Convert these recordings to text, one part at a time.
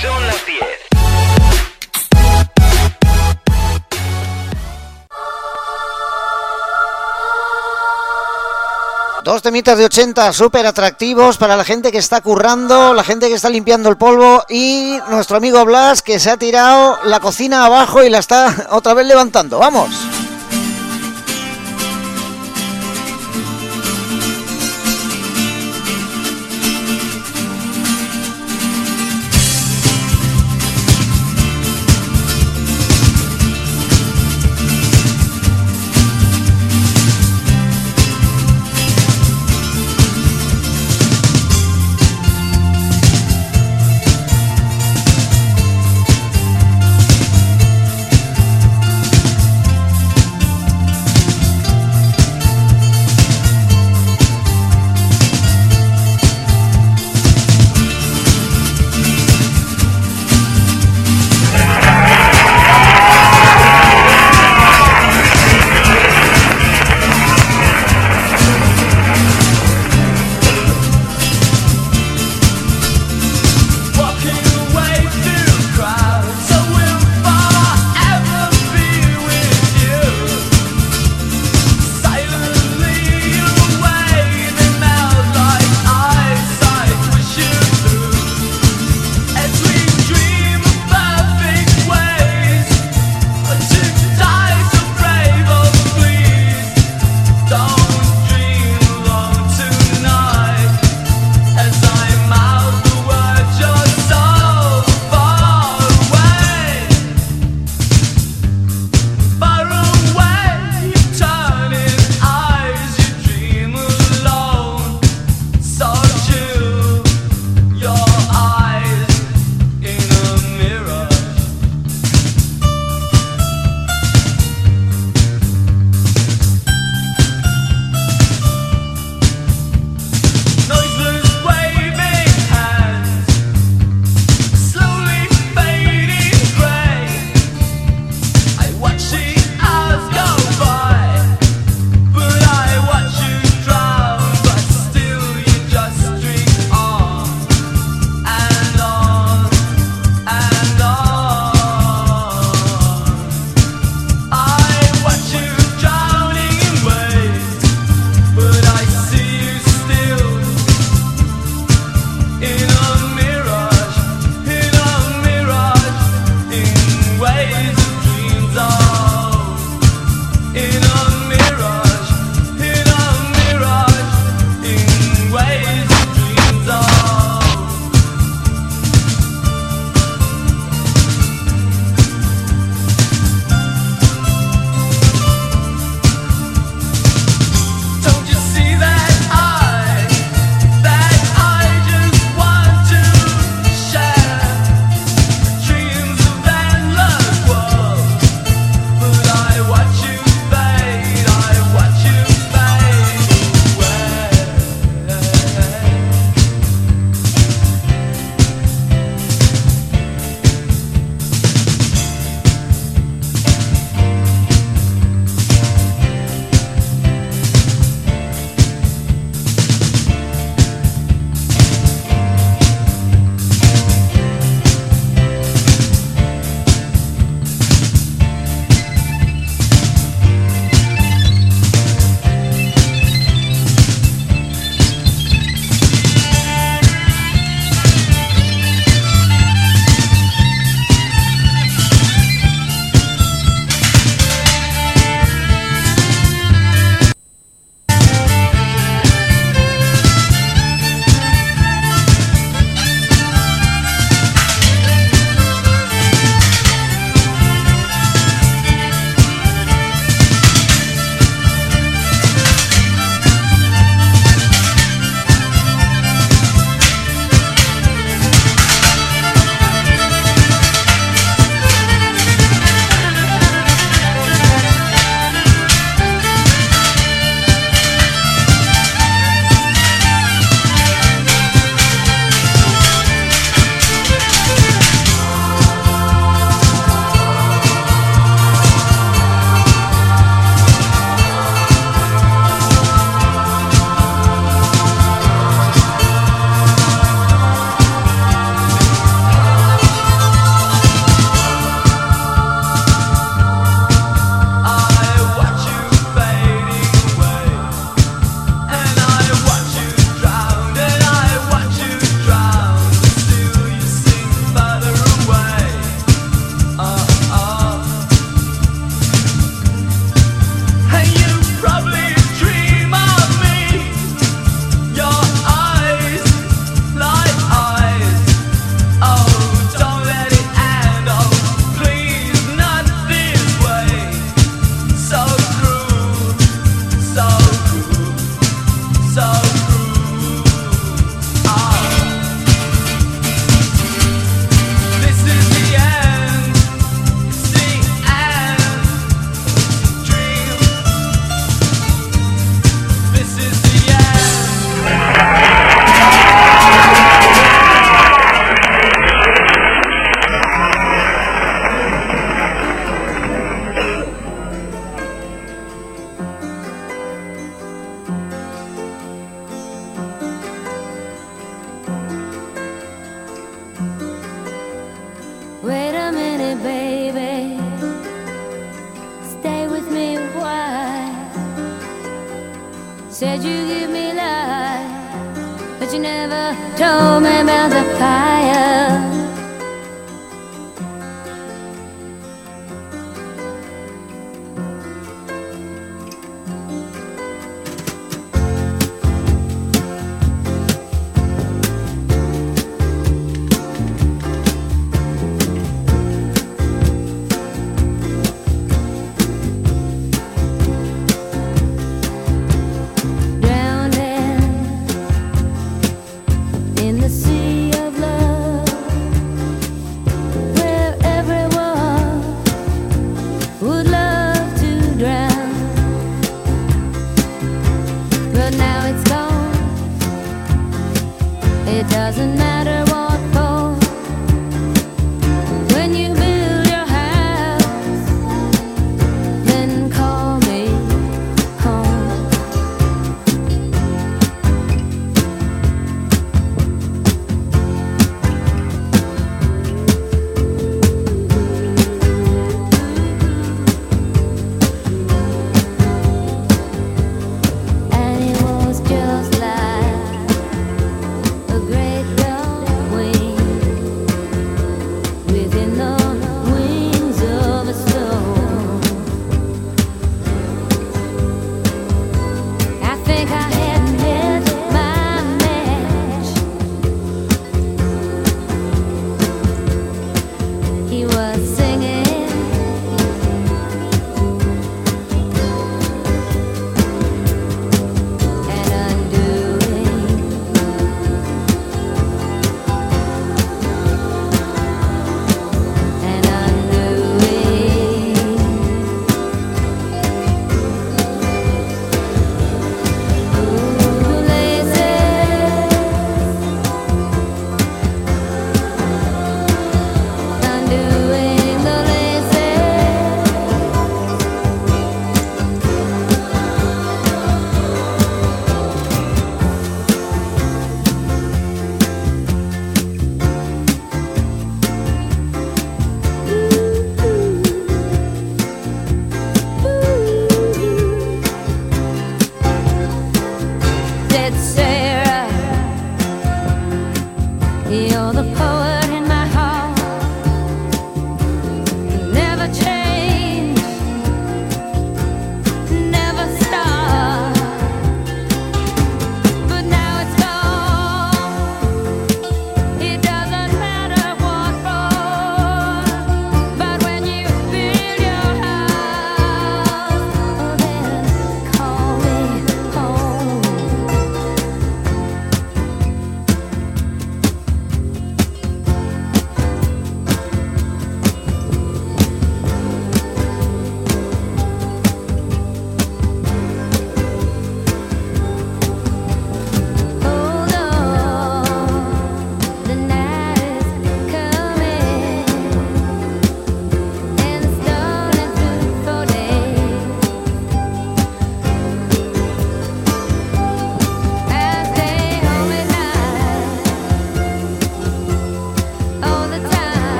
Son las 10. Dos temitas de 80 súper atractivos para la gente que está currando, la gente que está limpiando el polvo y nuestro amigo Blas que se ha tirado la cocina abajo y la está otra vez levantando. ¡Vamos!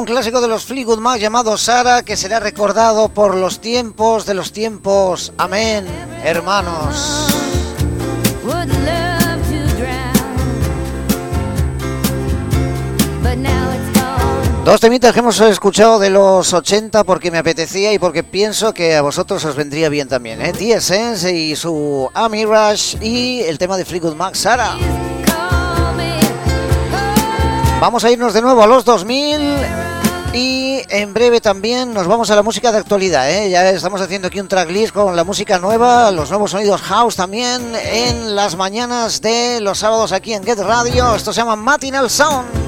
Un clásico de los Fleetwood Mac llamado Sara que será recordado por los tiempos de los tiempos. Amén, hermanos. Dos temitas que hemos escuchado de los 80 porque me apetecía y porque pienso que a vosotros os vendría bien también. ¿eh? Y su Ami Rush y el tema de Fleetwood Mac, Sara. Vamos a irnos de nuevo a los 2000 y en breve también nos vamos a la música de actualidad. ¿eh? Ya estamos haciendo aquí un tracklist con la música nueva, los nuevos sonidos house también en las mañanas de los sábados aquí en Get Radio. Esto se llama Matinal Sound.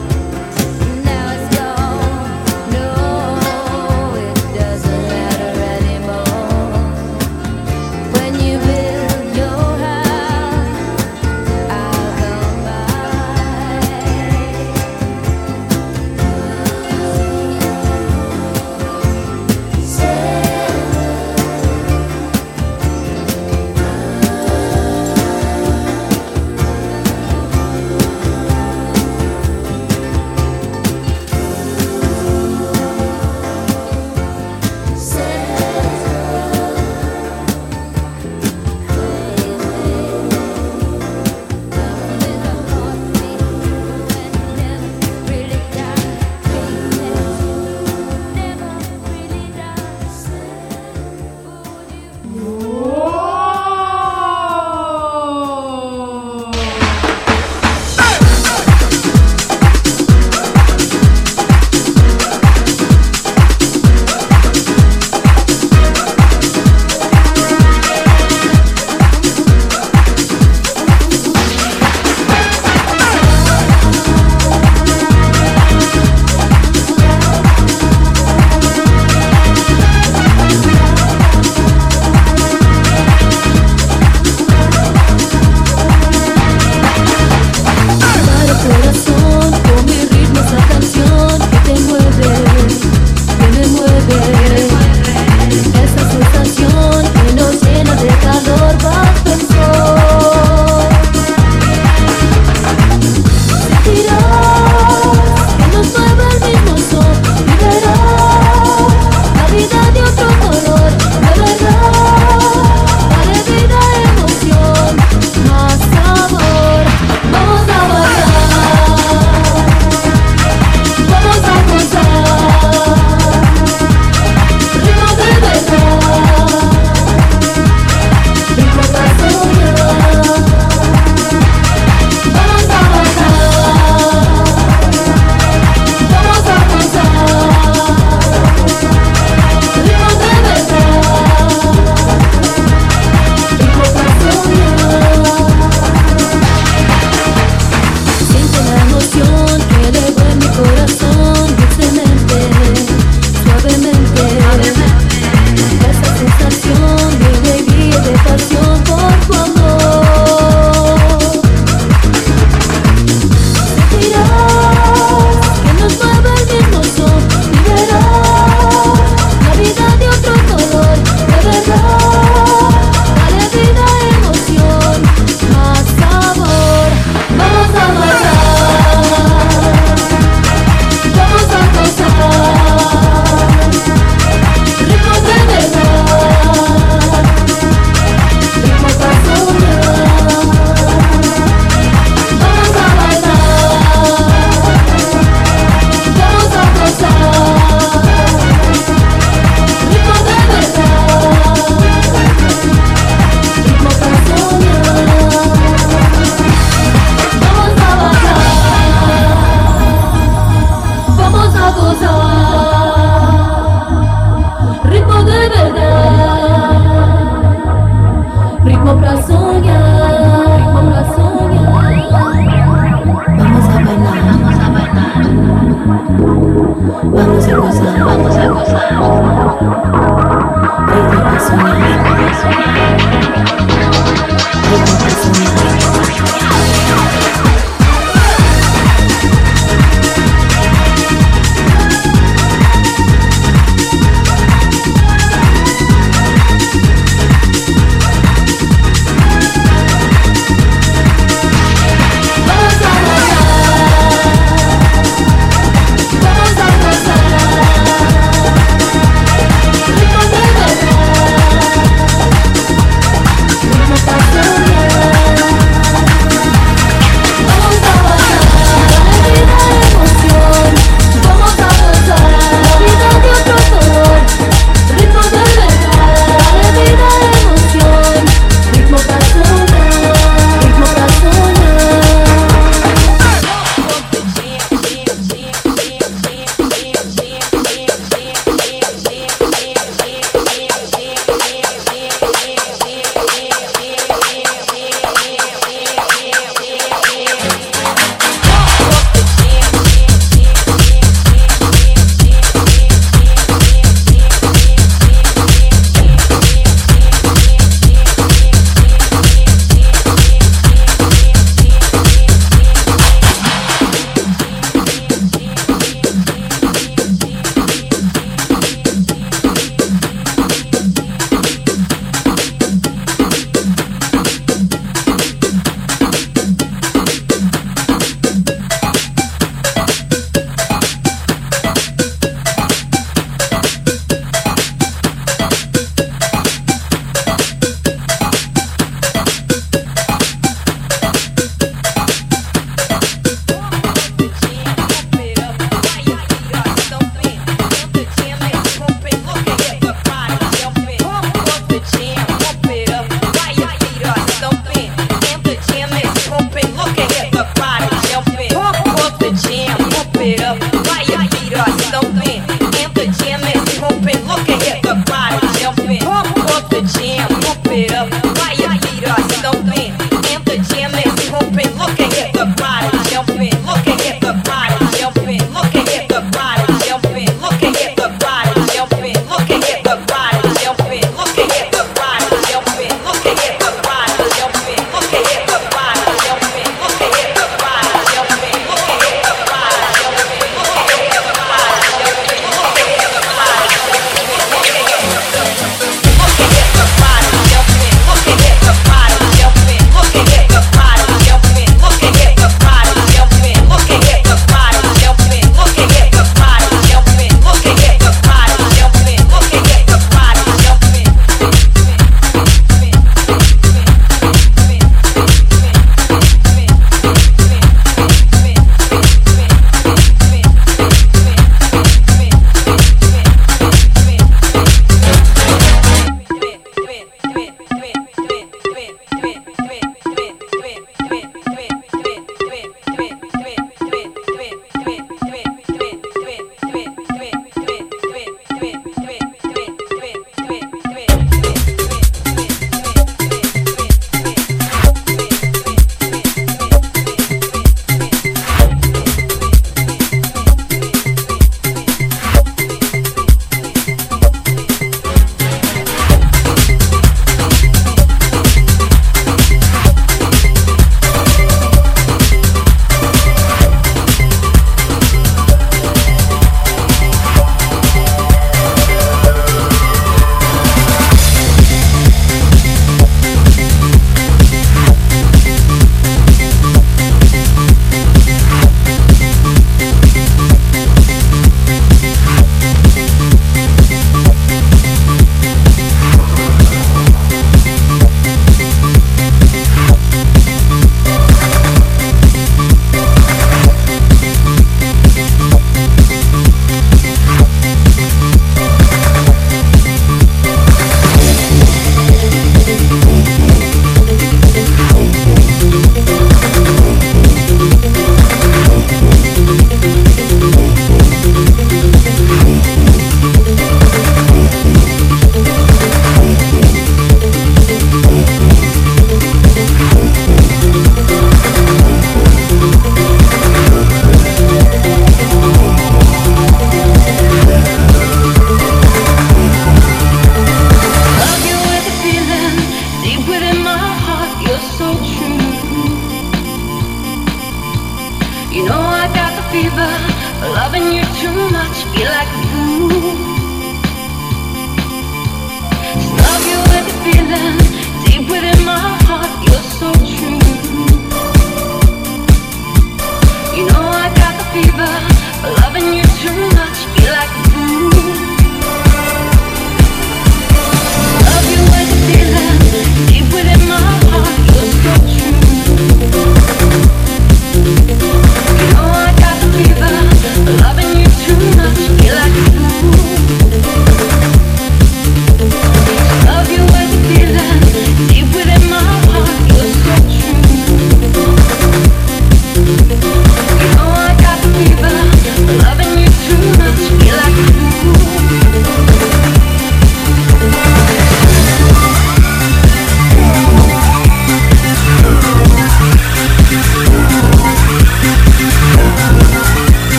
Música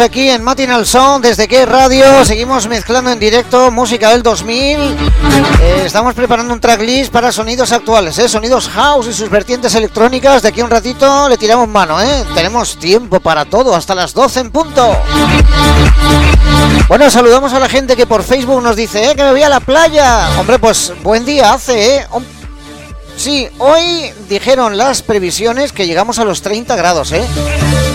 Aquí en Matinal Sound desde que radio. Seguimos mezclando en directo música del 2000. Eh, estamos preparando un tracklist para sonidos actuales, ¿eh? sonidos house y sus vertientes electrónicas. De aquí un ratito le tiramos mano. ¿eh? Tenemos tiempo para todo, hasta las 12 en punto. Bueno, saludamos a la gente que por Facebook nos dice que me voy a la playa. Hombre, pues buen día hace. ¿eh? Sí, hoy dijeron las previsiones que llegamos a los 30 grados.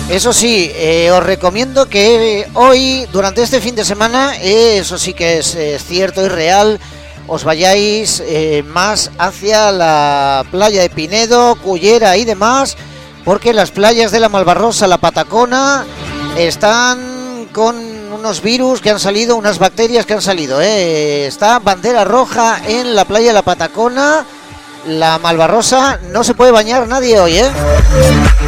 Eso sí, eh, os recomiendo que hoy, durante este fin de semana, eh, eso sí que es cierto y real, os vayáis eh, más hacia la playa de Pinedo, Cullera y demás, porque las playas de la Malvarrosa, la Patacona, están con unos virus que han salido, unas bacterias que han salido. Está bandera roja en la playa de la Patacona la Malvarrosa no se puede bañar nadie hoy, ¿eh?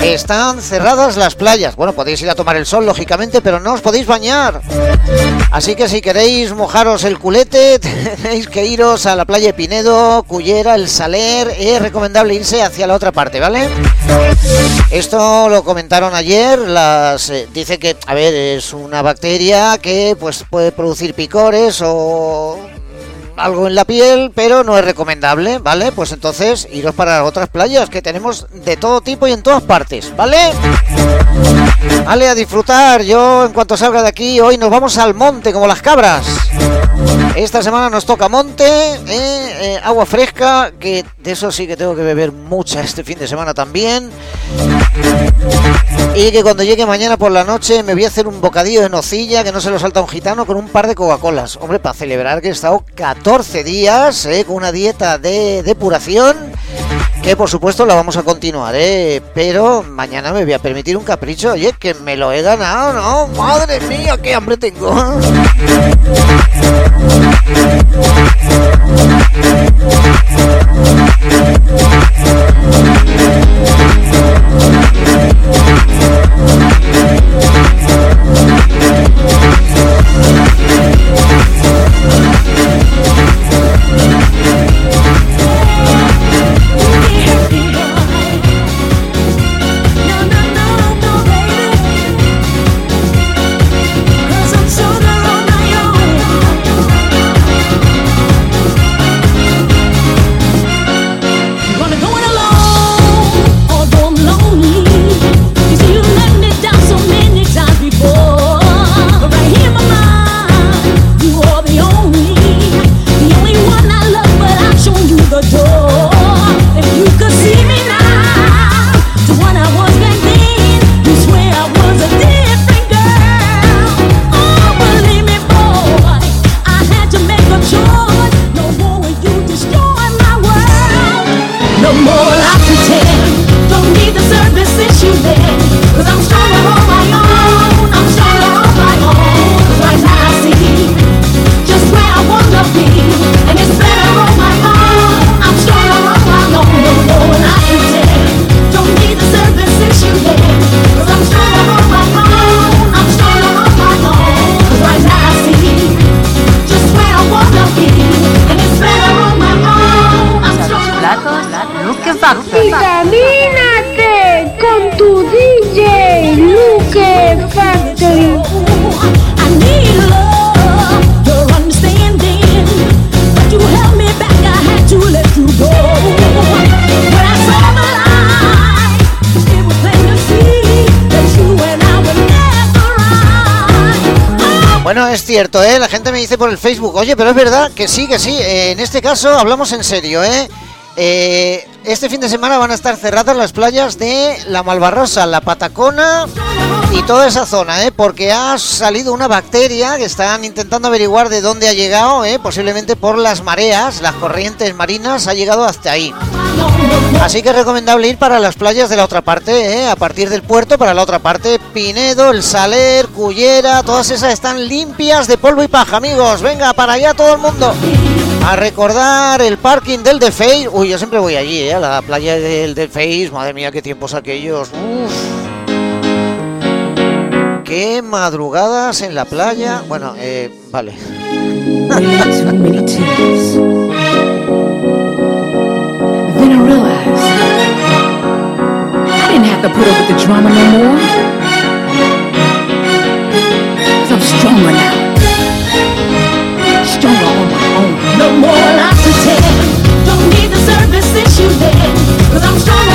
Están cerradas las playas. Bueno, podéis ir a tomar el sol, lógicamente, pero no os podéis bañar. Así que si queréis mojaros el culete, tenéis que iros a la playa de Pinedo, Cullera, El Saler. Es recomendable irse hacia la otra parte, ¿vale? Esto lo comentaron ayer. Las, eh, dice que, a ver, es una bacteria que pues puede producir picores o algo en la piel, pero no es recomendable, ¿vale? Pues entonces iros para otras playas que tenemos de todo tipo y en todas partes, ¿vale? Vale, a disfrutar. Yo en cuanto salga de aquí, hoy nos vamos al monte como las cabras. Esta semana nos toca monte, ¿eh? Eh, agua fresca, que de eso sí que tengo que beber mucha este fin de semana también. Y que cuando llegue mañana por la noche me voy a hacer un bocadillo de nocilla que no se lo salta un gitano con un par de Coca-Colas. Hombre, para celebrar que he estado 14 días ¿eh? con una dieta de depuración que por supuesto la vamos a continuar, pero mañana me voy a permitir un capricho, oye, que me lo he ganado, ¿no? Madre mía, qué hambre tengo. Thank Bueno, es cierto, ¿eh? La gente me dice por el Facebook, oye, pero es verdad que sí, que sí. eh, en este caso hablamos en serio, ¿eh? Eh, Este fin de semana van a estar cerradas las playas de la Malvarrosa, la Patacona y toda esa zona, ¿eh? Porque ha salido una bacteria que están intentando averiguar de dónde ha llegado, ¿eh? Posiblemente por las mareas, las corrientes marinas, ha llegado hasta ahí. Así que es recomendable ir para las playas de la otra parte, ¿eh? a partir del puerto para la otra parte. Pinedo, El Saler, Cullera, todas esas están limpias de polvo y paja, amigos. Venga, para allá todo el mundo. A recordar el parking del Defeis. Uy, yo siempre voy allí, ¿eh? a la playa del Defeis. Madre mía, qué tiempos aquellos. Qué madrugadas en la playa. Bueno, eh, vale. Didn't have to put up with the drama no more. Cause I'm stronger now. Stronger on my own. No more I pretend. Don't need the services you then. Cause I'm stronger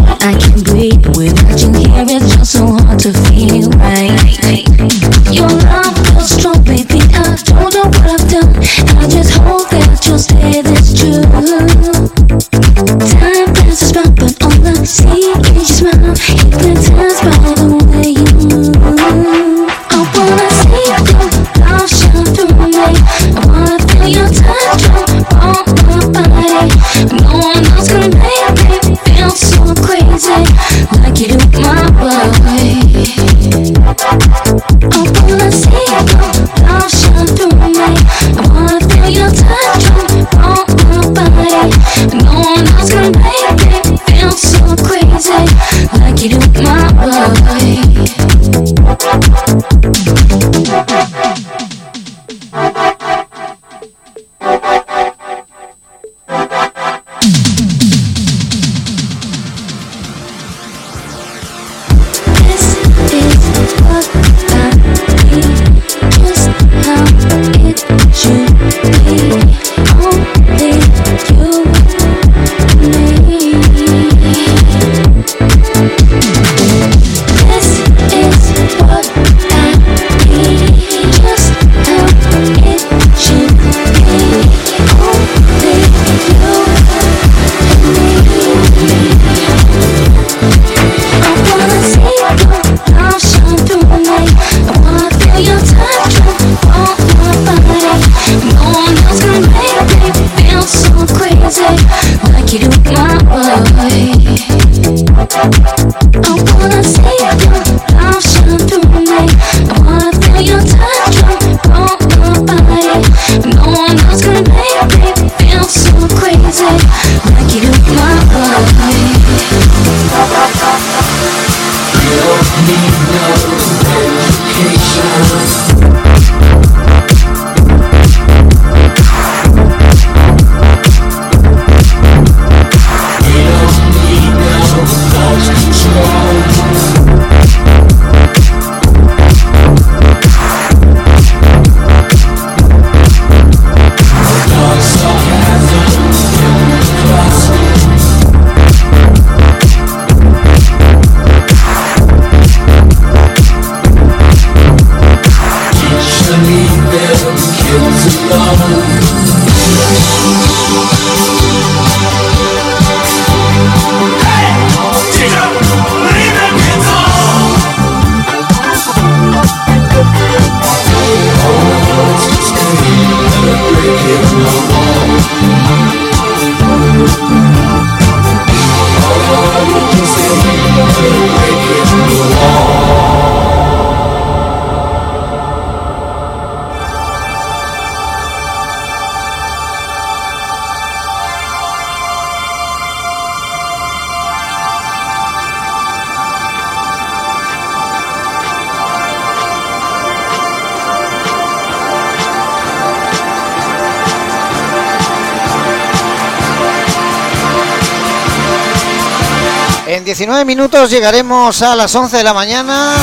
I can't breathe without you here. It's just so hard to feel. llegaremos a las 11 de la mañana.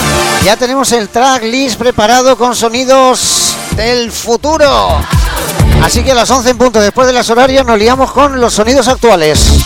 Ya tenemos el track list preparado con sonidos del futuro. Así que a las 11 en punto, después de las horarias, nos liamos con los sonidos actuales.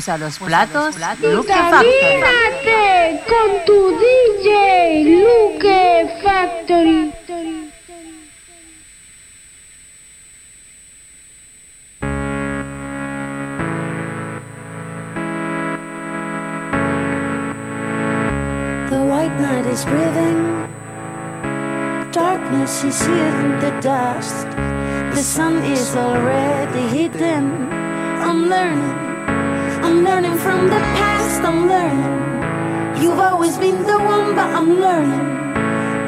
Pues a los platos, con tu DJ Luke Factory. The white night is breathing. Darkness is here in the dust. The sun is already hidden. I'm learning. I'm learning from the past, I'm learning. You've always been the one, but I'm learning.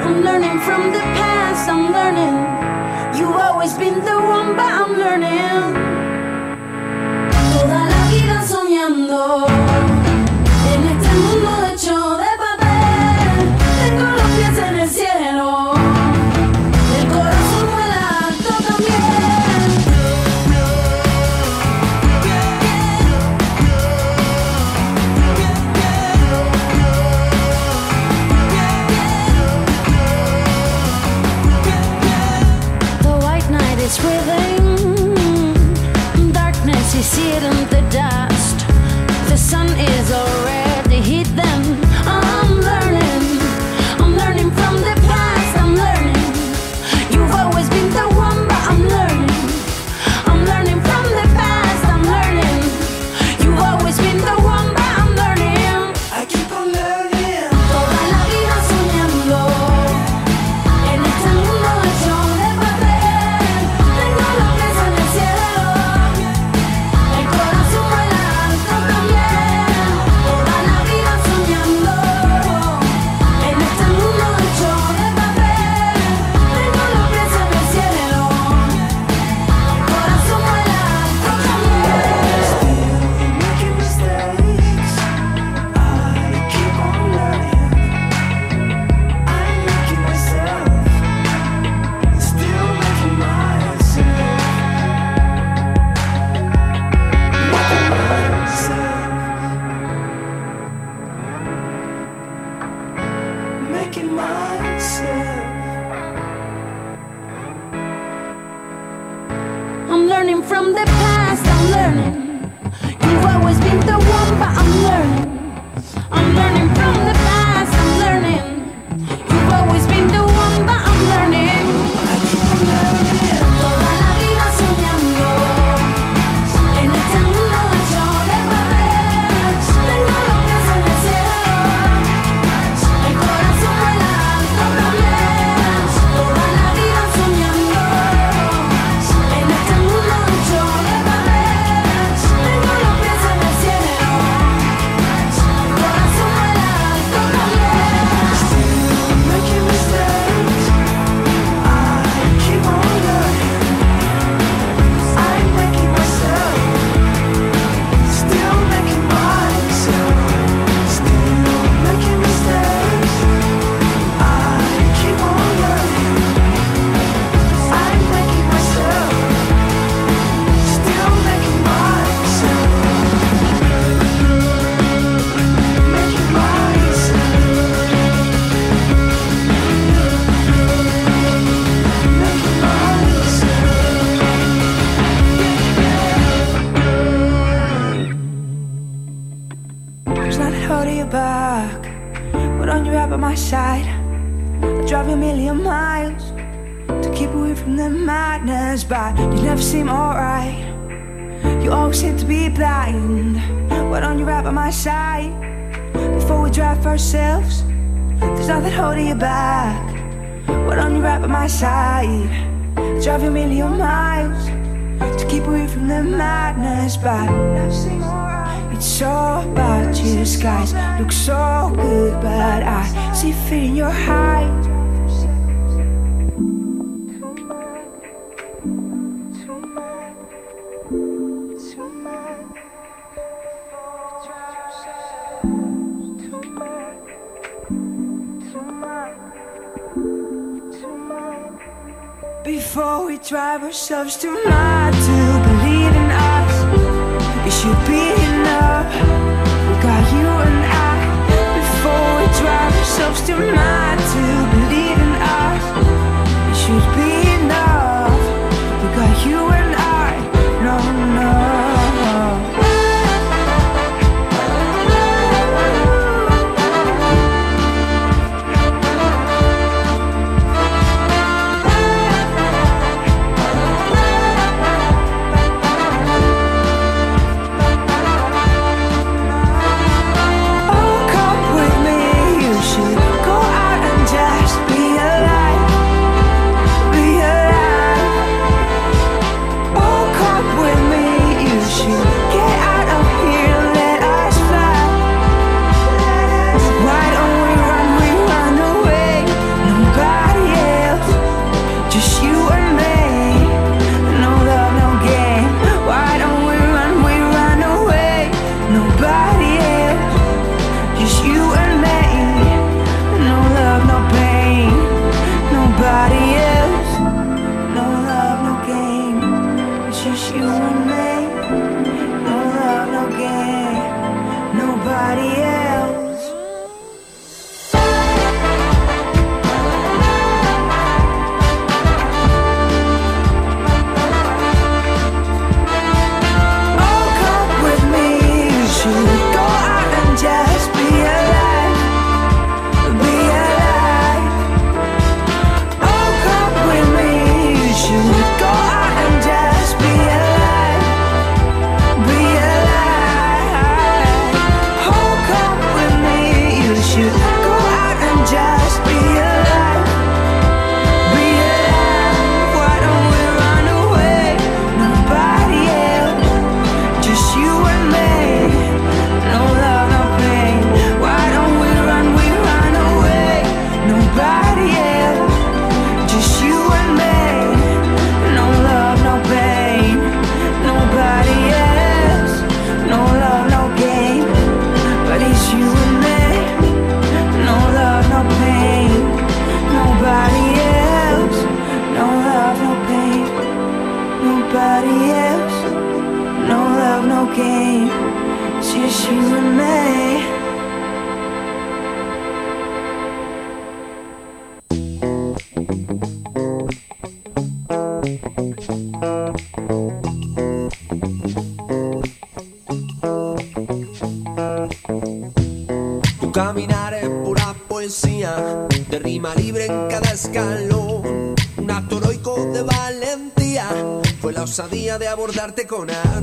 I'm learning from the past, I'm learning. You've always been the one, but I'm learning. Toda la vida soñando. distinto these look so good, but I see fear in your eyes. Before we drive ourselves too mad to believe in us, we should be. substitute my two 情 con arco.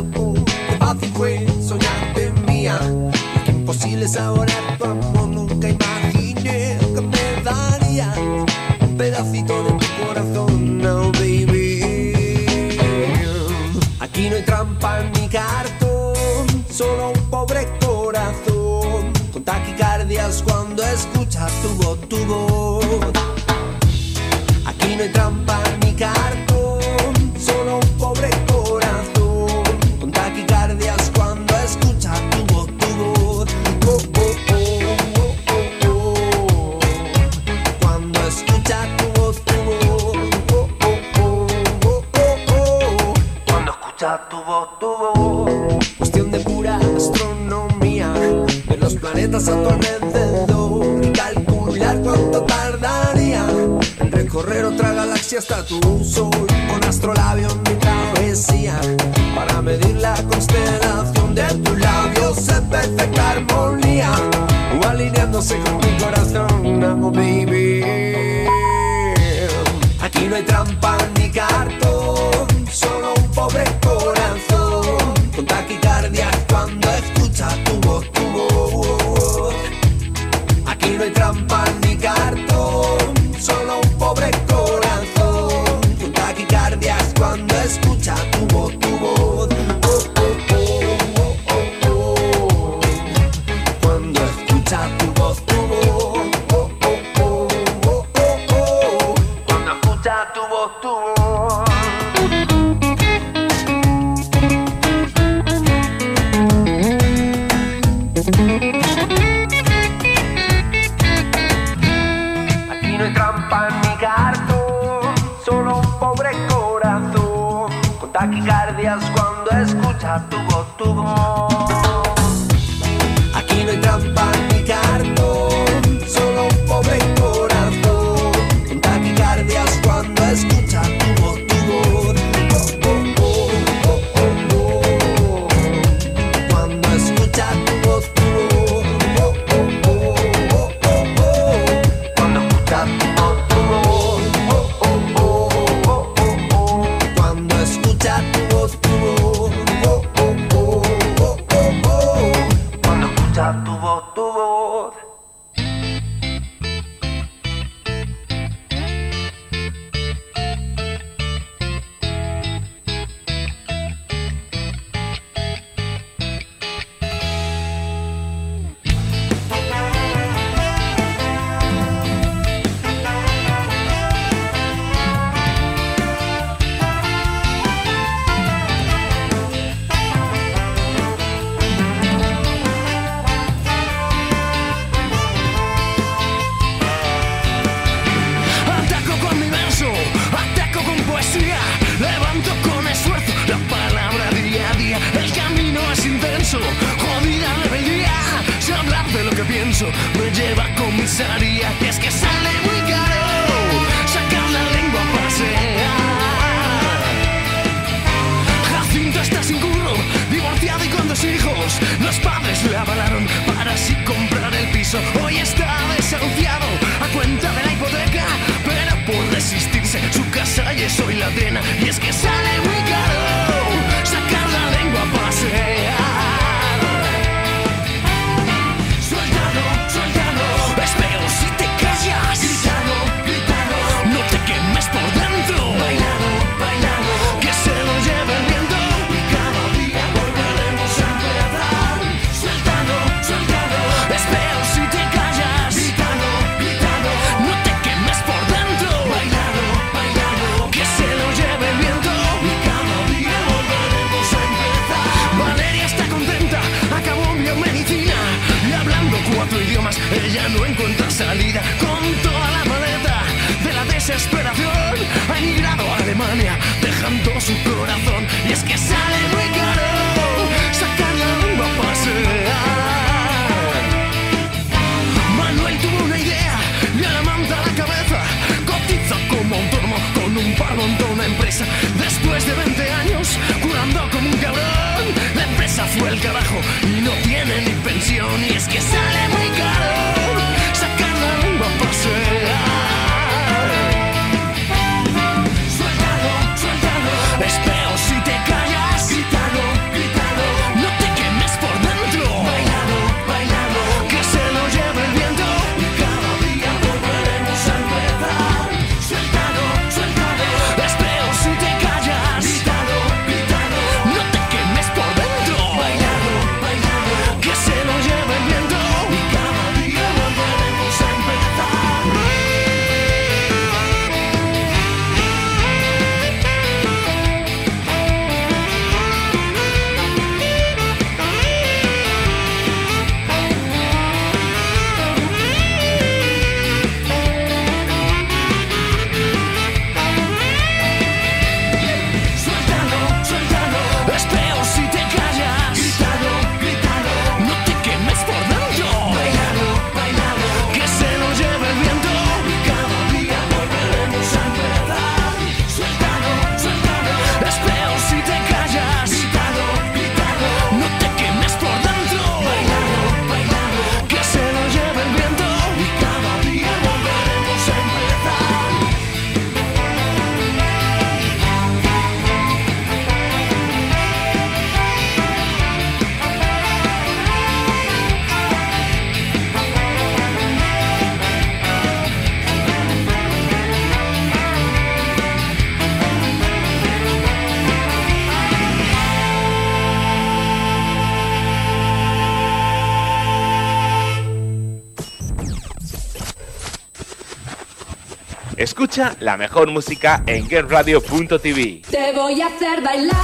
Escucha la mejor música en GameRadio.tv. Te voy a hacer bailar.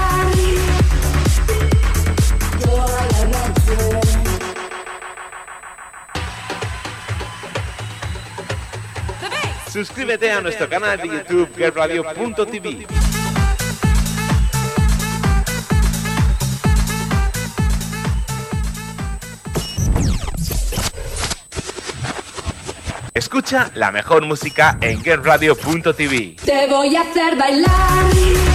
Suscríbete a nuestro canal de YouTube GameRadio.tv. Escucha la mejor música en GetRadio.tv. Te voy a hacer bailar.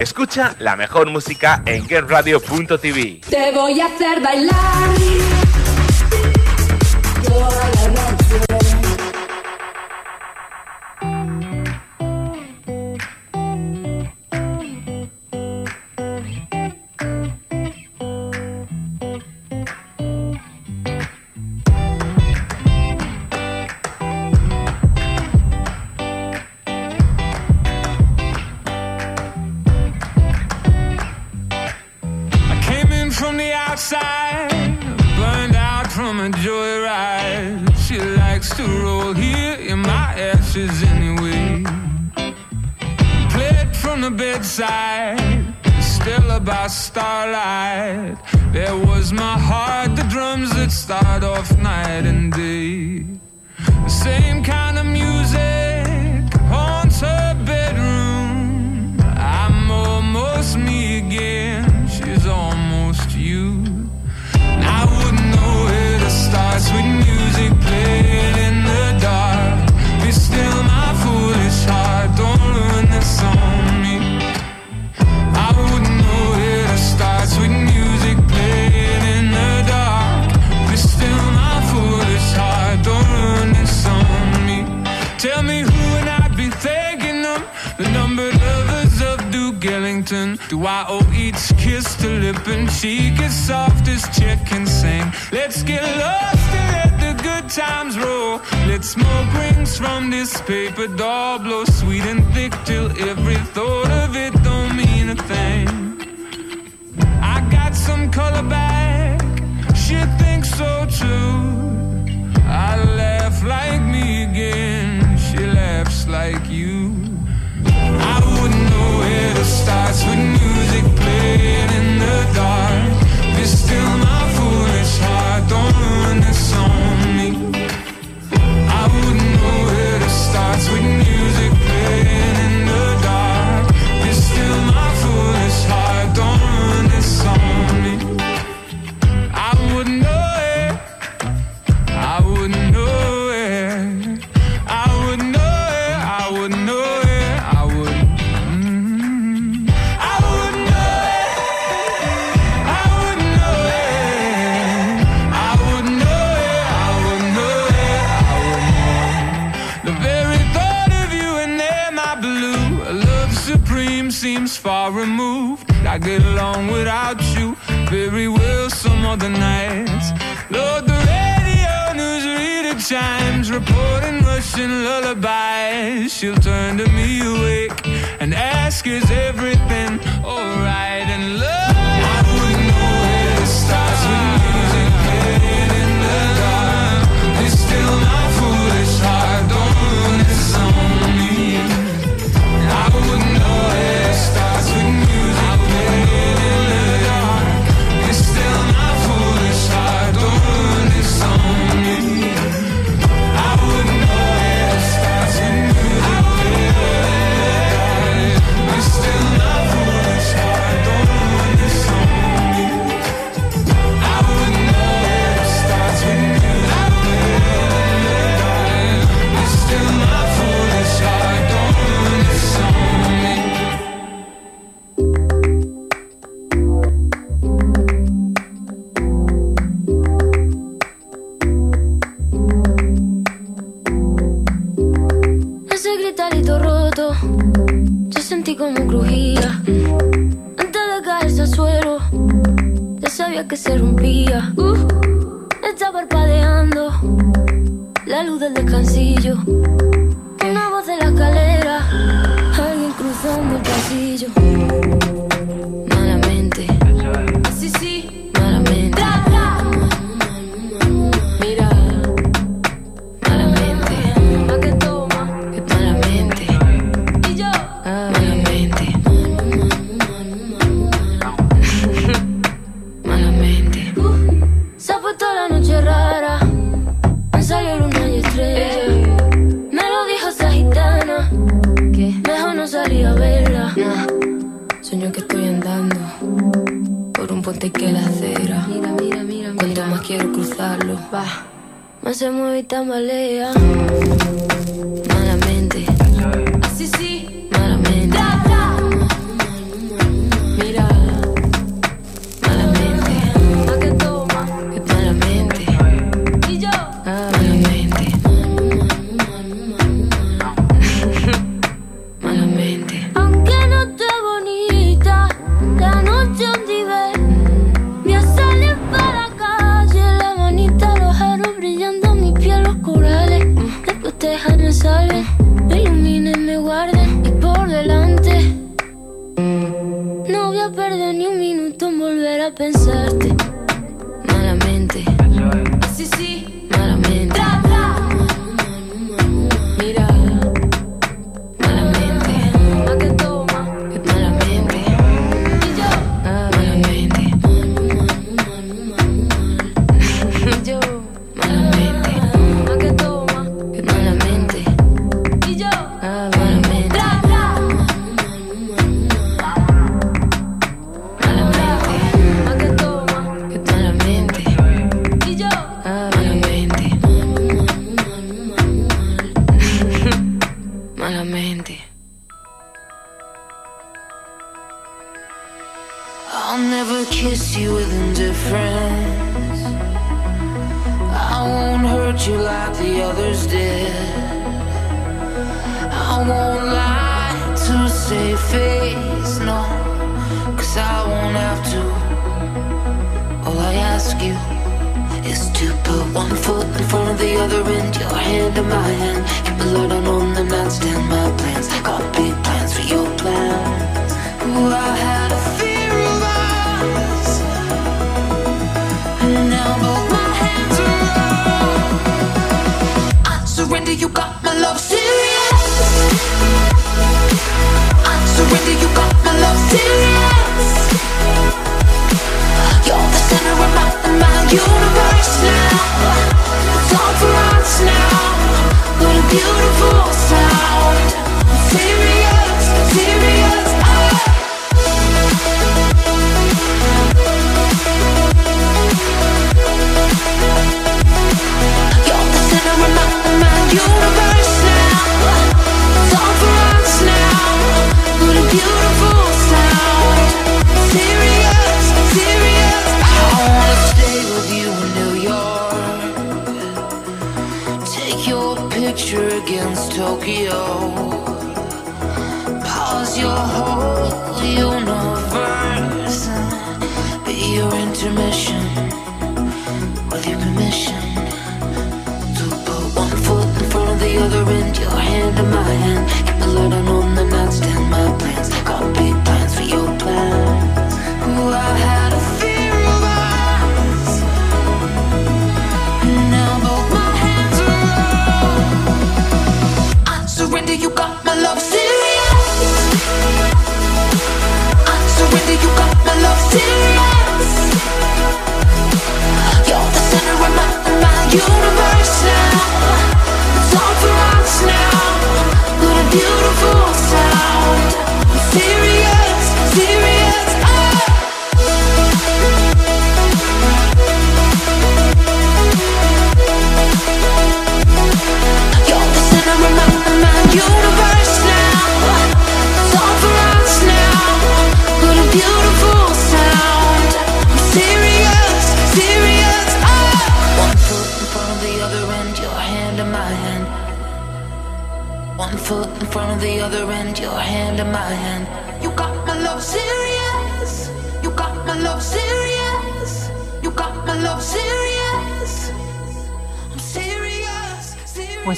Escucha la mejor música en GetRadio.tv. Te voy a hacer bailar.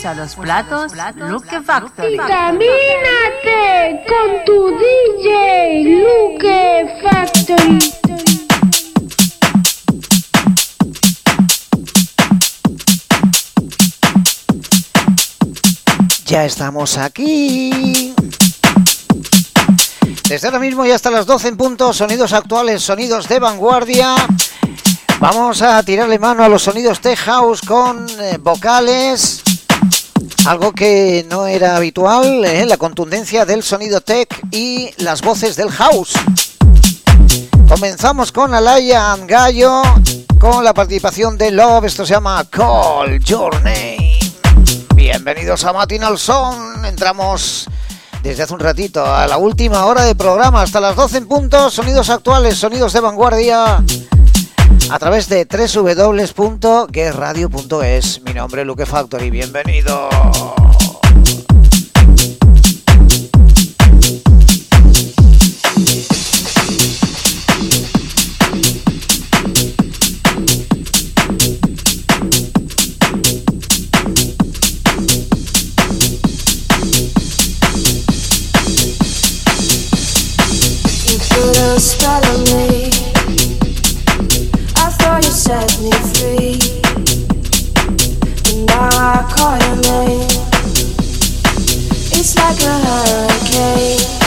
A los platos, Luke Factory. Y con tu DJ Luke Factory. Ya estamos aquí. Desde ahora mismo y hasta las 12 en punto, sonidos actuales, sonidos de vanguardia. Vamos a tirarle mano a los sonidos tech house con eh, vocales. Algo que no era habitual, ¿eh? la contundencia del sonido tech y las voces del house. Comenzamos con Alaya Gallo, con la participación de Love, esto se llama Call Your Name. Bienvenidos a Matinal Son, entramos desde hace un ratito a la última hora de programa, hasta las 12 en punto, sonidos actuales, sonidos de vanguardia a través de www.guerradio.es. Mi nombre es Luke Factory, bienvenido. Set me free, and now I call your name. It's like a hurricane.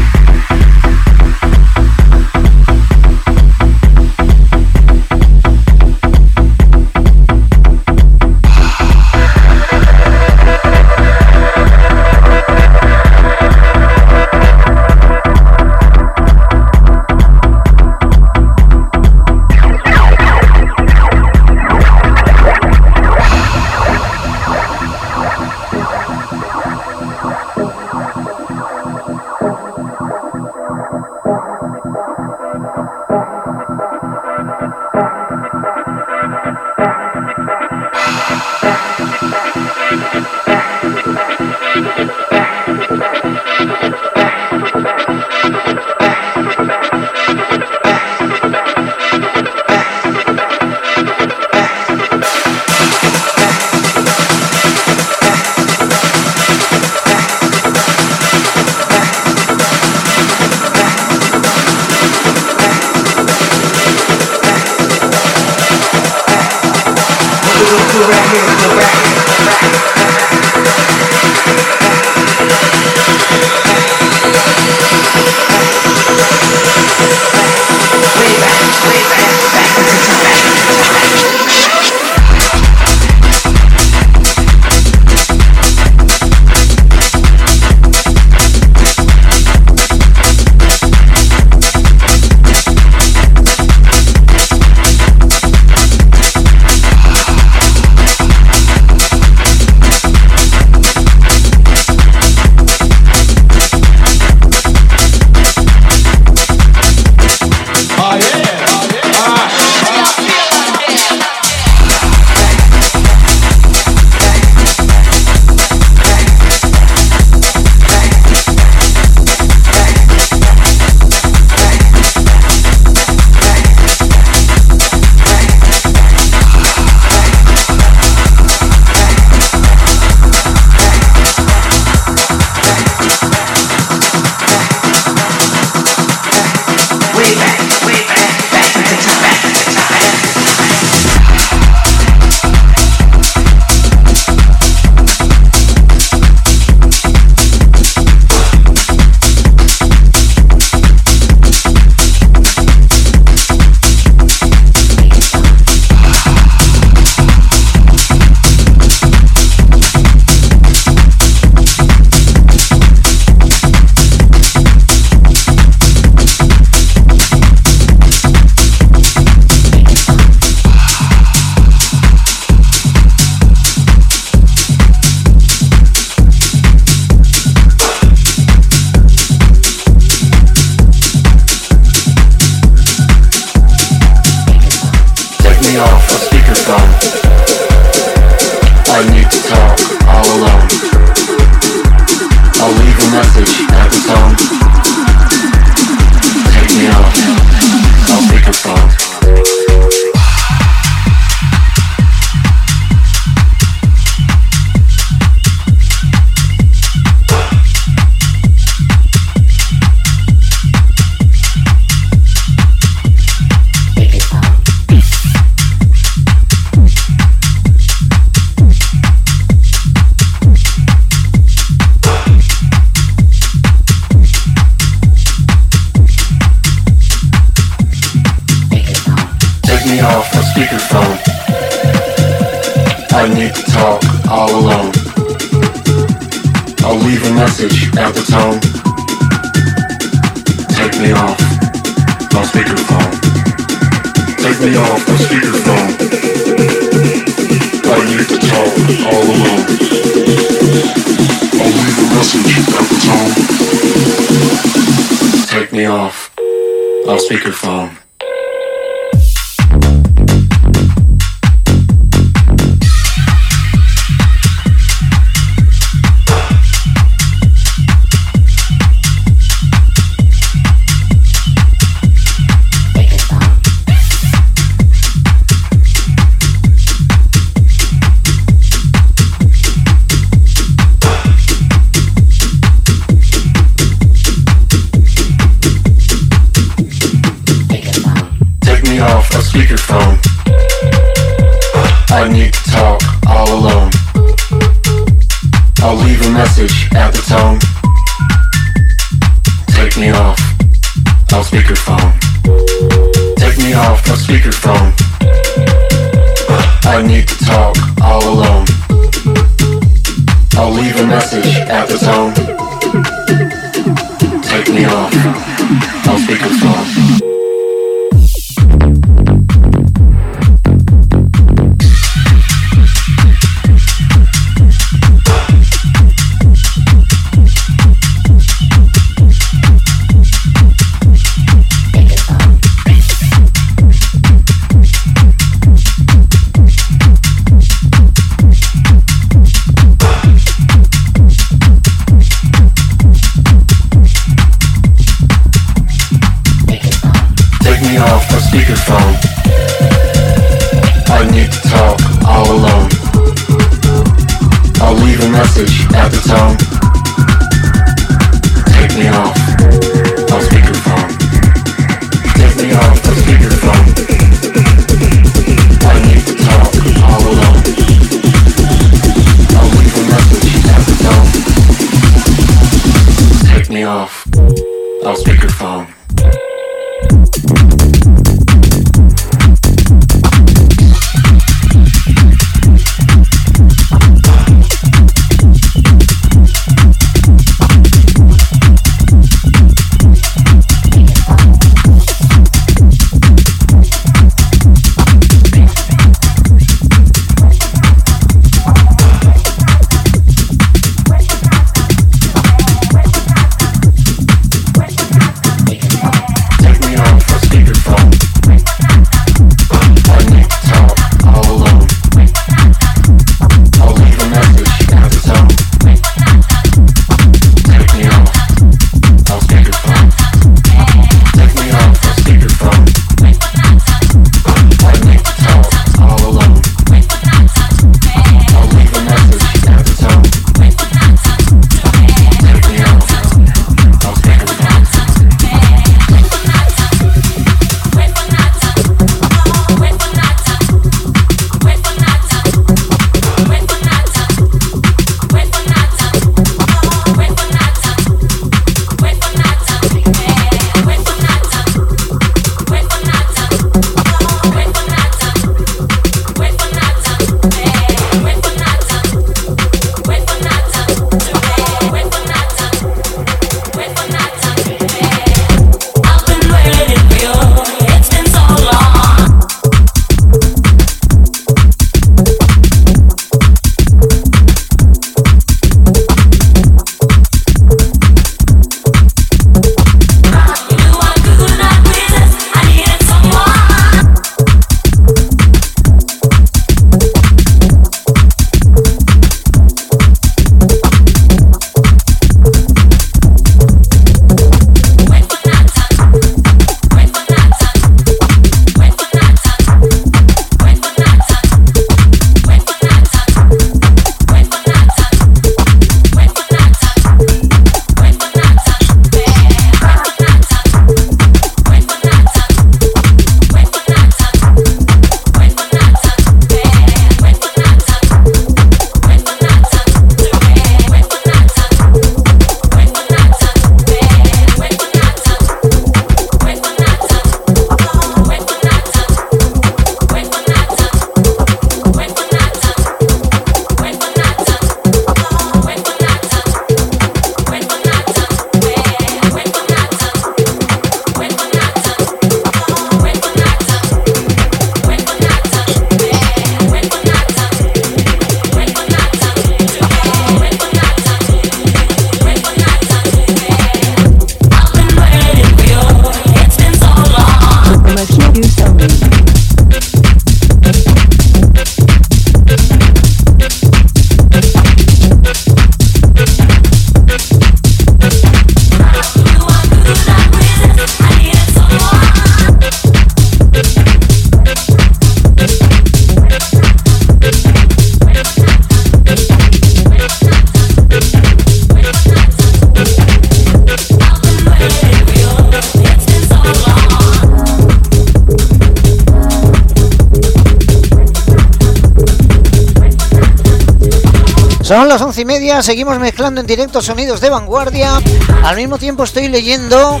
Son las once y media, seguimos mezclando en directo sonidos de vanguardia. Al mismo tiempo estoy leyendo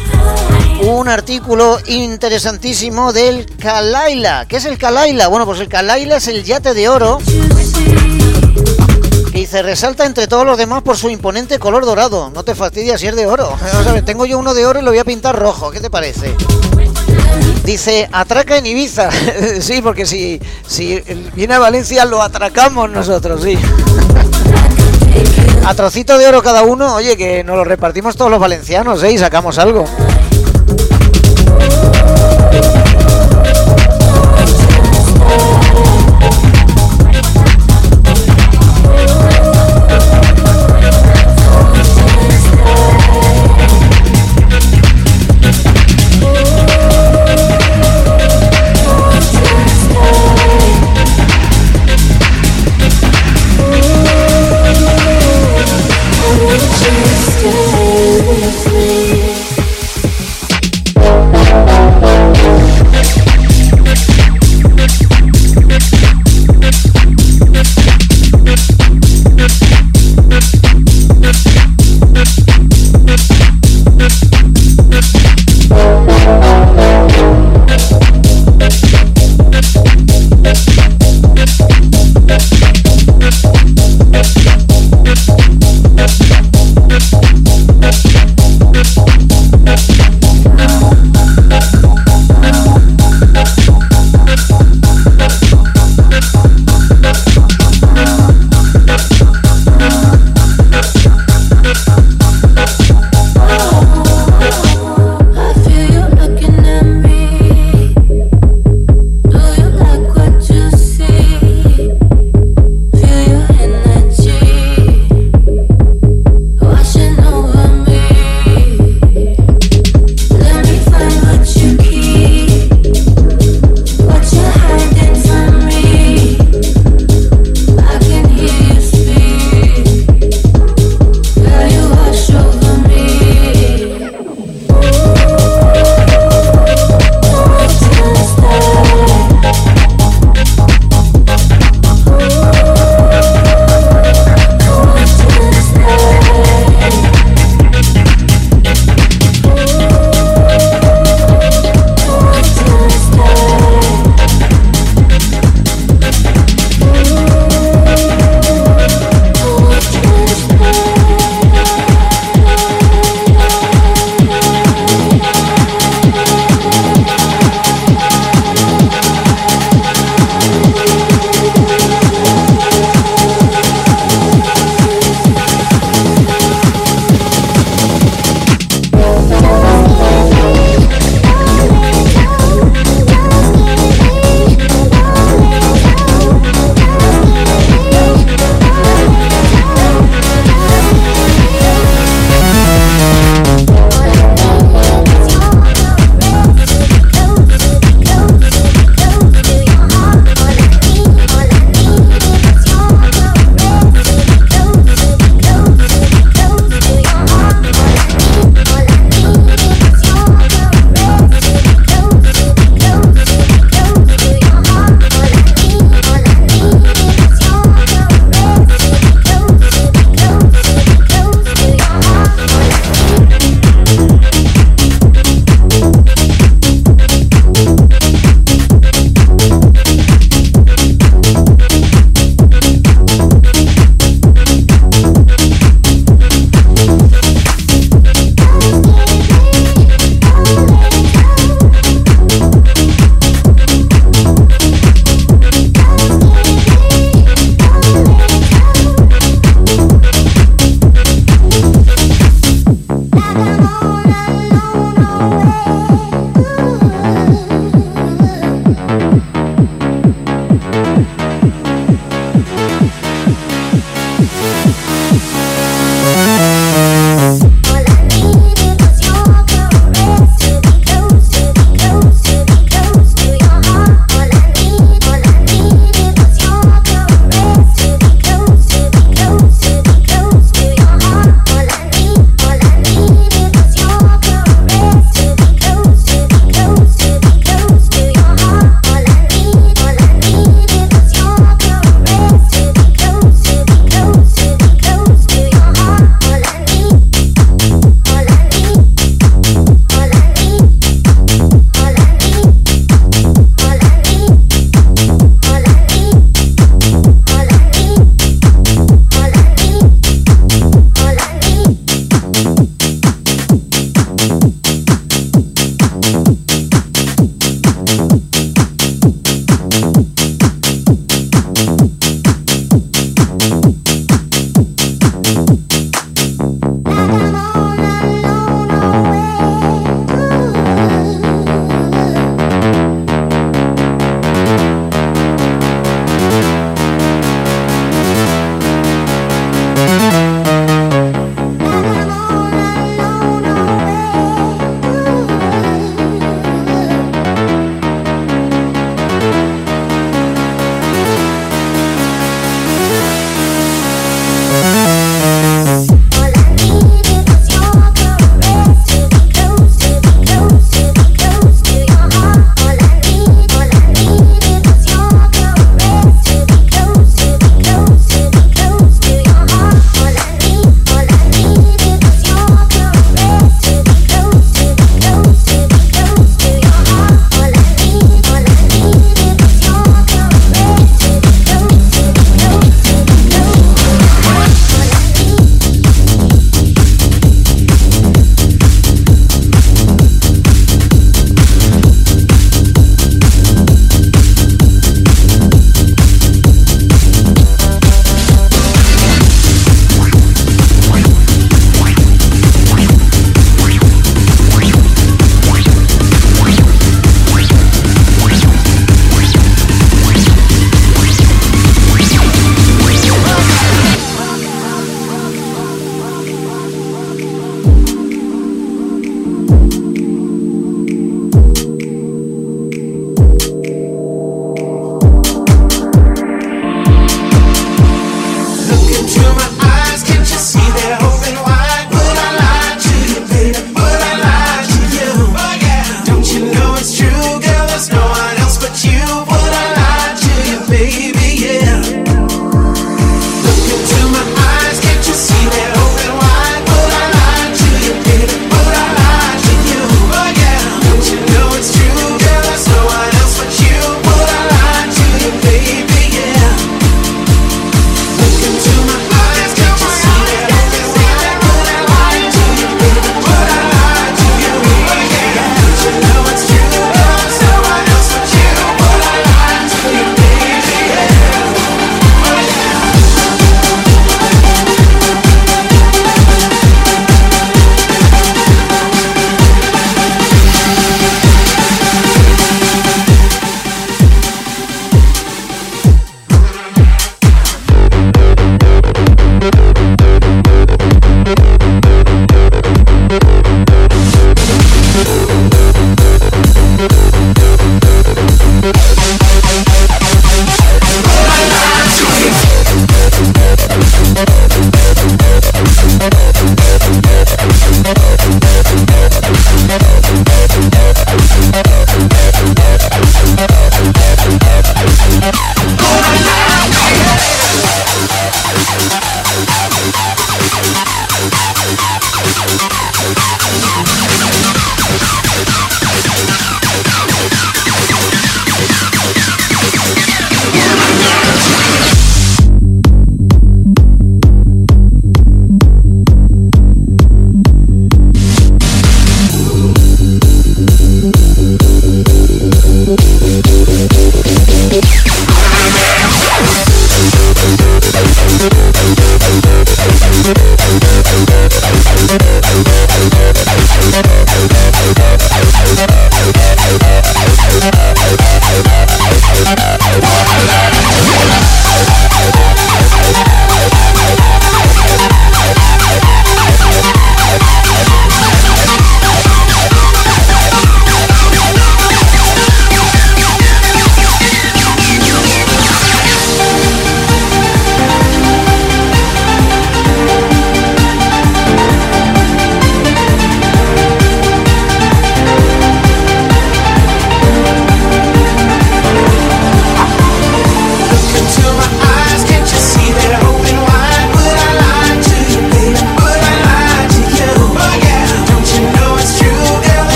un artículo interesantísimo del Kalaila. ¿Qué es el Kalaila? Bueno, pues el Kalaila es el yate de oro y se resalta entre todos los demás por su imponente color dorado. No te fastidias si es de oro. Tengo yo uno de oro y lo voy a pintar rojo. ¿Qué te parece? Dice, atraca en Ibiza. sí, porque si, si viene a Valencia lo atracamos nosotros, sí. a trocito de oro cada uno, oye, que nos lo repartimos todos los valencianos, ¿eh? Y sacamos algo.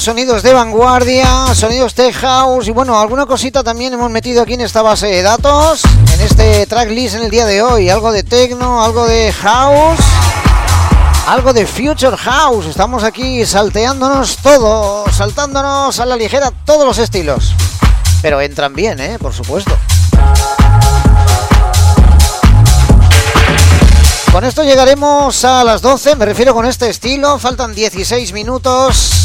Sonidos de vanguardia, sonidos tech house y bueno, alguna cosita también hemos metido aquí en esta base de datos, en este tracklist en el día de hoy, algo de techno, algo de house, algo de future house. Estamos aquí salteándonos todo, saltándonos a la ligera todos los estilos. Pero entran bien, ¿eh? Por supuesto. Con esto llegaremos a las 12, me refiero con este estilo, faltan 16 minutos.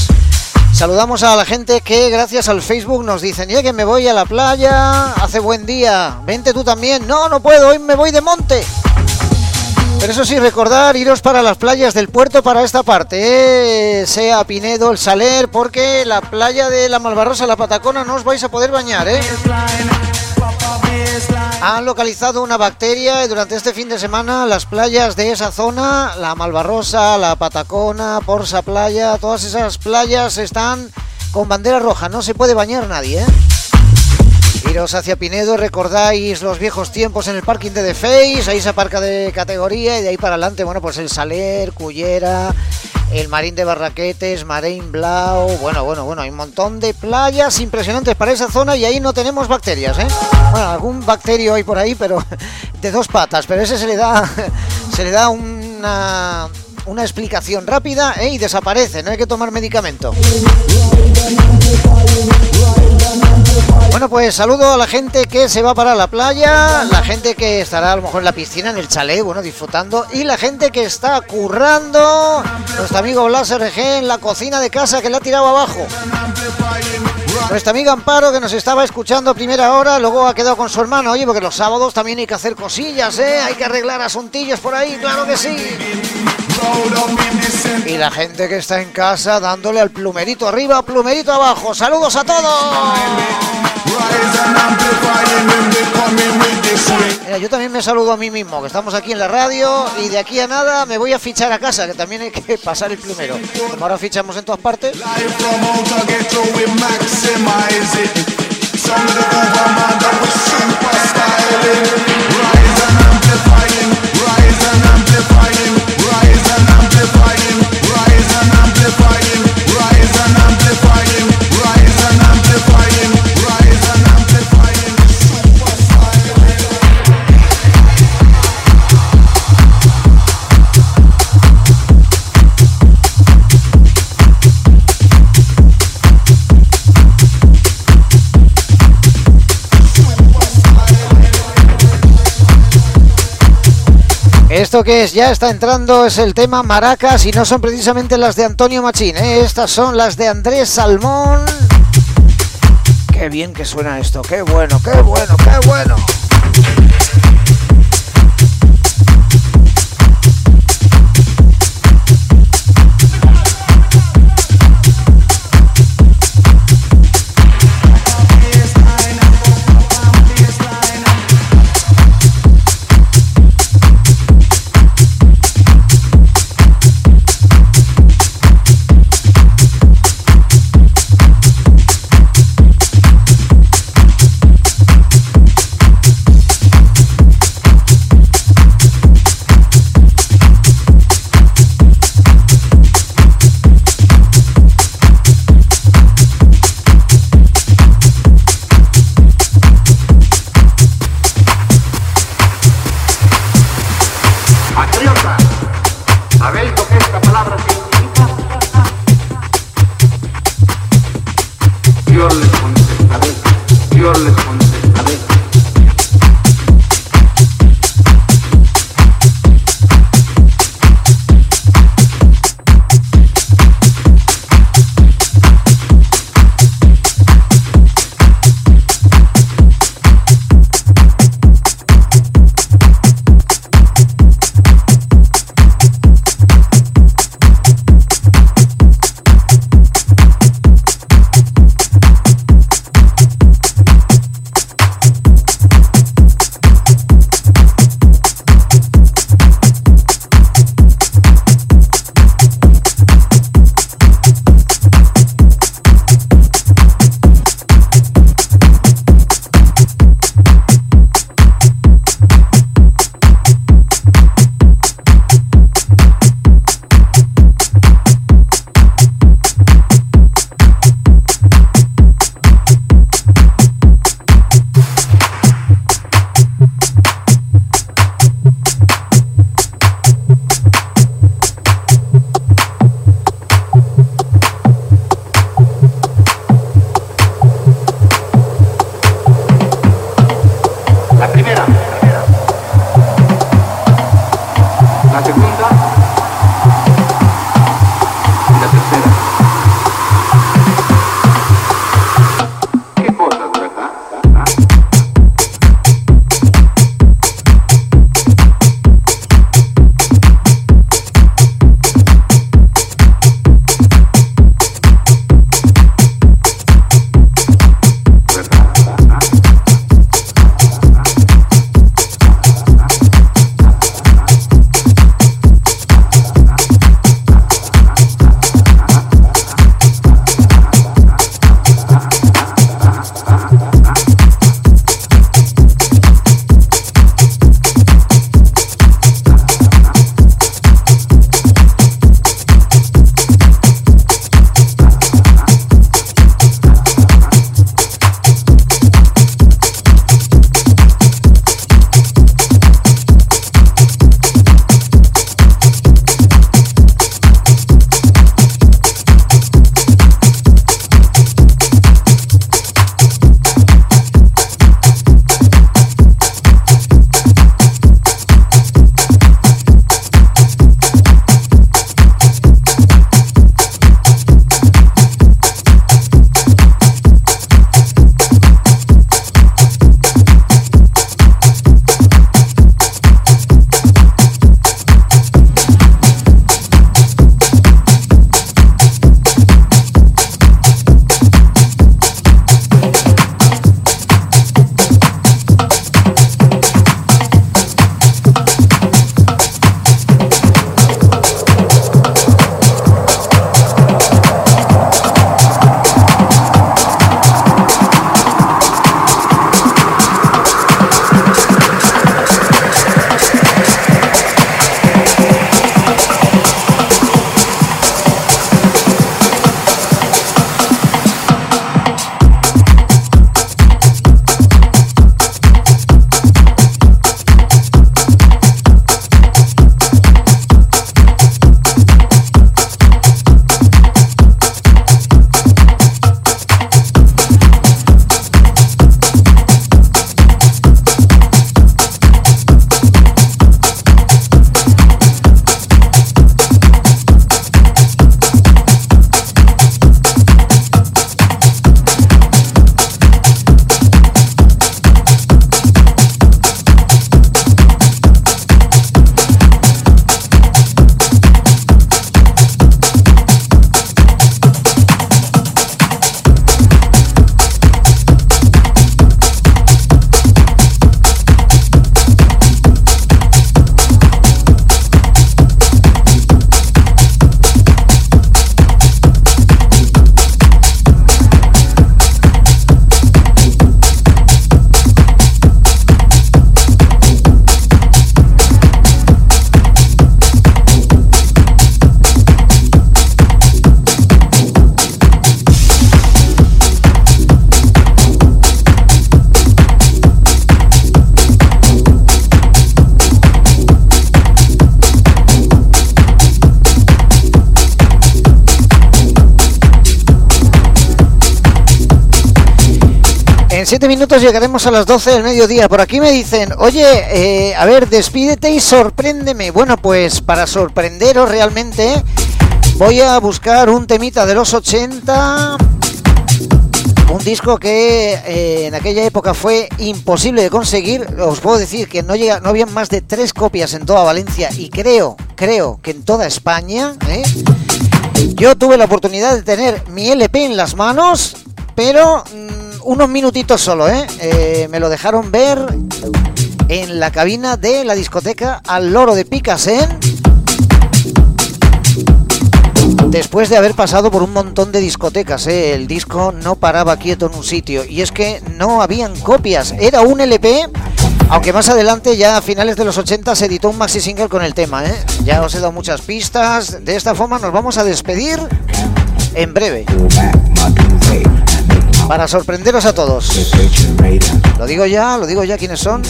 Saludamos a la gente que gracias al Facebook nos dicen, ya que me voy a la playa, hace buen día, vente tú también. No, no puedo, hoy me voy de monte. Pero eso sí, recordar, iros para las playas del puerto para esta parte, ¿eh? sea Pinedo, el Saler, porque la playa de la Malvarrosa, la Patacona, no os vais a poder bañar, ¿eh? Han localizado una bacteria y durante este fin de semana las playas de esa zona, la Malvarrosa, la Patacona, Porsa Playa, todas esas playas están con bandera roja, no se puede bañar nadie, ¿eh? Iros hacia Pinedo, recordáis los viejos tiempos en el parking de The Face, ahí se aparca de categoría y de ahí para adelante, bueno, pues el Saler, Cullera, el Marín de Barraquetes, Marín Blau, bueno, bueno, bueno, hay un montón de playas impresionantes para esa zona y ahí no tenemos bacterias, ¿eh? Bueno, algún bacterio hay por ahí, pero de dos patas, pero ese se le da, se le da una, una explicación rápida ¿eh? y desaparece, no hay que tomar medicamento. Bueno, pues saludo a la gente que se va para la playa, la gente que estará a lo mejor en la piscina, en el chalet, bueno, disfrutando, y la gente que está currando, nuestro amigo Blas RG en la cocina de casa que le ha tirado abajo. Nuestra amiga Amparo que nos estaba escuchando a primera hora, luego ha quedado con su hermano, oye, porque los sábados también hay que hacer cosillas, ¿eh? Hay que arreglar asuntillos por ahí, claro que sí. Y la gente que está en casa dándole al plumerito arriba, plumerito abajo. Saludos a todos. Mira, yo también me saludo a mí mismo, que estamos aquí en la radio y de aquí a nada me voy a fichar a casa, que también hay que pasar el plumero. Como ahora fichamos en todas partes. sacrifice Esto que es, ya está entrando, es el tema Maracas y no son precisamente las de Antonio Machín, ¿eh? estas son las de Andrés Salmón. Qué bien que suena esto, qué bueno, qué bueno, qué bueno. 7 minutos llegaremos a las 12 del mediodía. Por aquí me dicen, oye, eh, a ver, despídete y sorpréndeme. Bueno, pues para sorprenderos realmente, voy a buscar un temita de los 80. Un disco que eh, en aquella época fue imposible de conseguir. Os puedo decir que no, llega, no habían más de tres copias en toda Valencia y creo, creo que en toda España. ¿eh? Yo tuve la oportunidad de tener mi LP en las manos, pero mm, unos minutitos solo, ¿eh? Eh, Me lo dejaron ver en la cabina de la discoteca Al Loro de Picasen. Después de haber pasado por un montón de discotecas, ¿eh? el disco no paraba quieto en un sitio. Y es que no habían copias, era un LP, aunque más adelante, ya a finales de los 80, se editó un maxi single con el tema. ¿eh? Ya os he dado muchas pistas. De esta forma nos vamos a despedir en breve. Para sorprenderos a todos. Lo digo ya, lo digo ya quiénes son.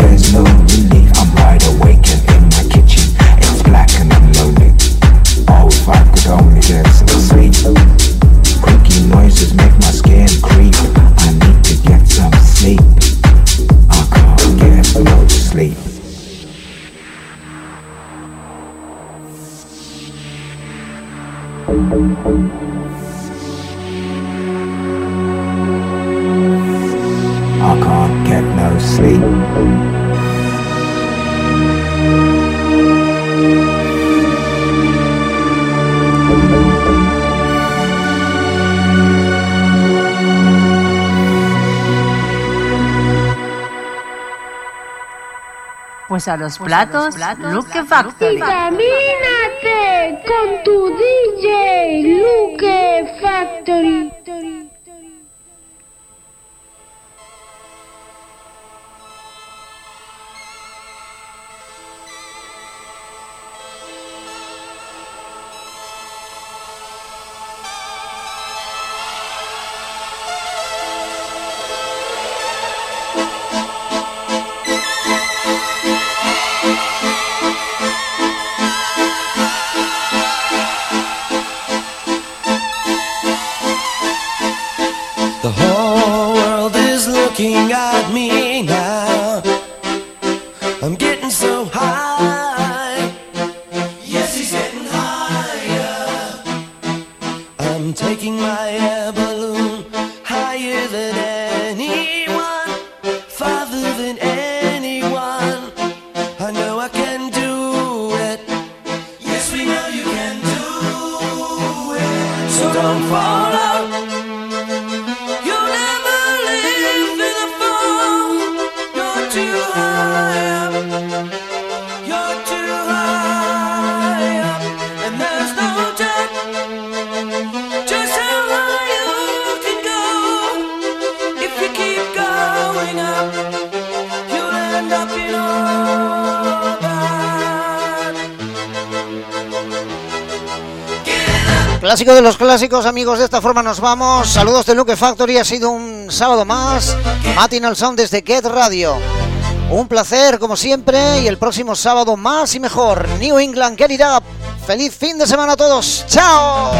There's no relief, I'm wide awake and in my kitchen. It's black and. Could only sleep. Creaky noises make my skin creep. I need to get some sleep. I can't get no sleep. I can't get no sleep. Pues a los platos, Luke Factory. Vitamínate con tu DJ Luke Factory. I'm taking my air balloon higher than anyone, De los clásicos, amigos. De esta forma nos vamos. Saludos de Luke Factory. Ha sido un sábado más. Matinal Sound desde Get Radio. Un placer, como siempre. Y el próximo sábado más y mejor. New England, get it up. Feliz fin de semana a todos. ¡Chao!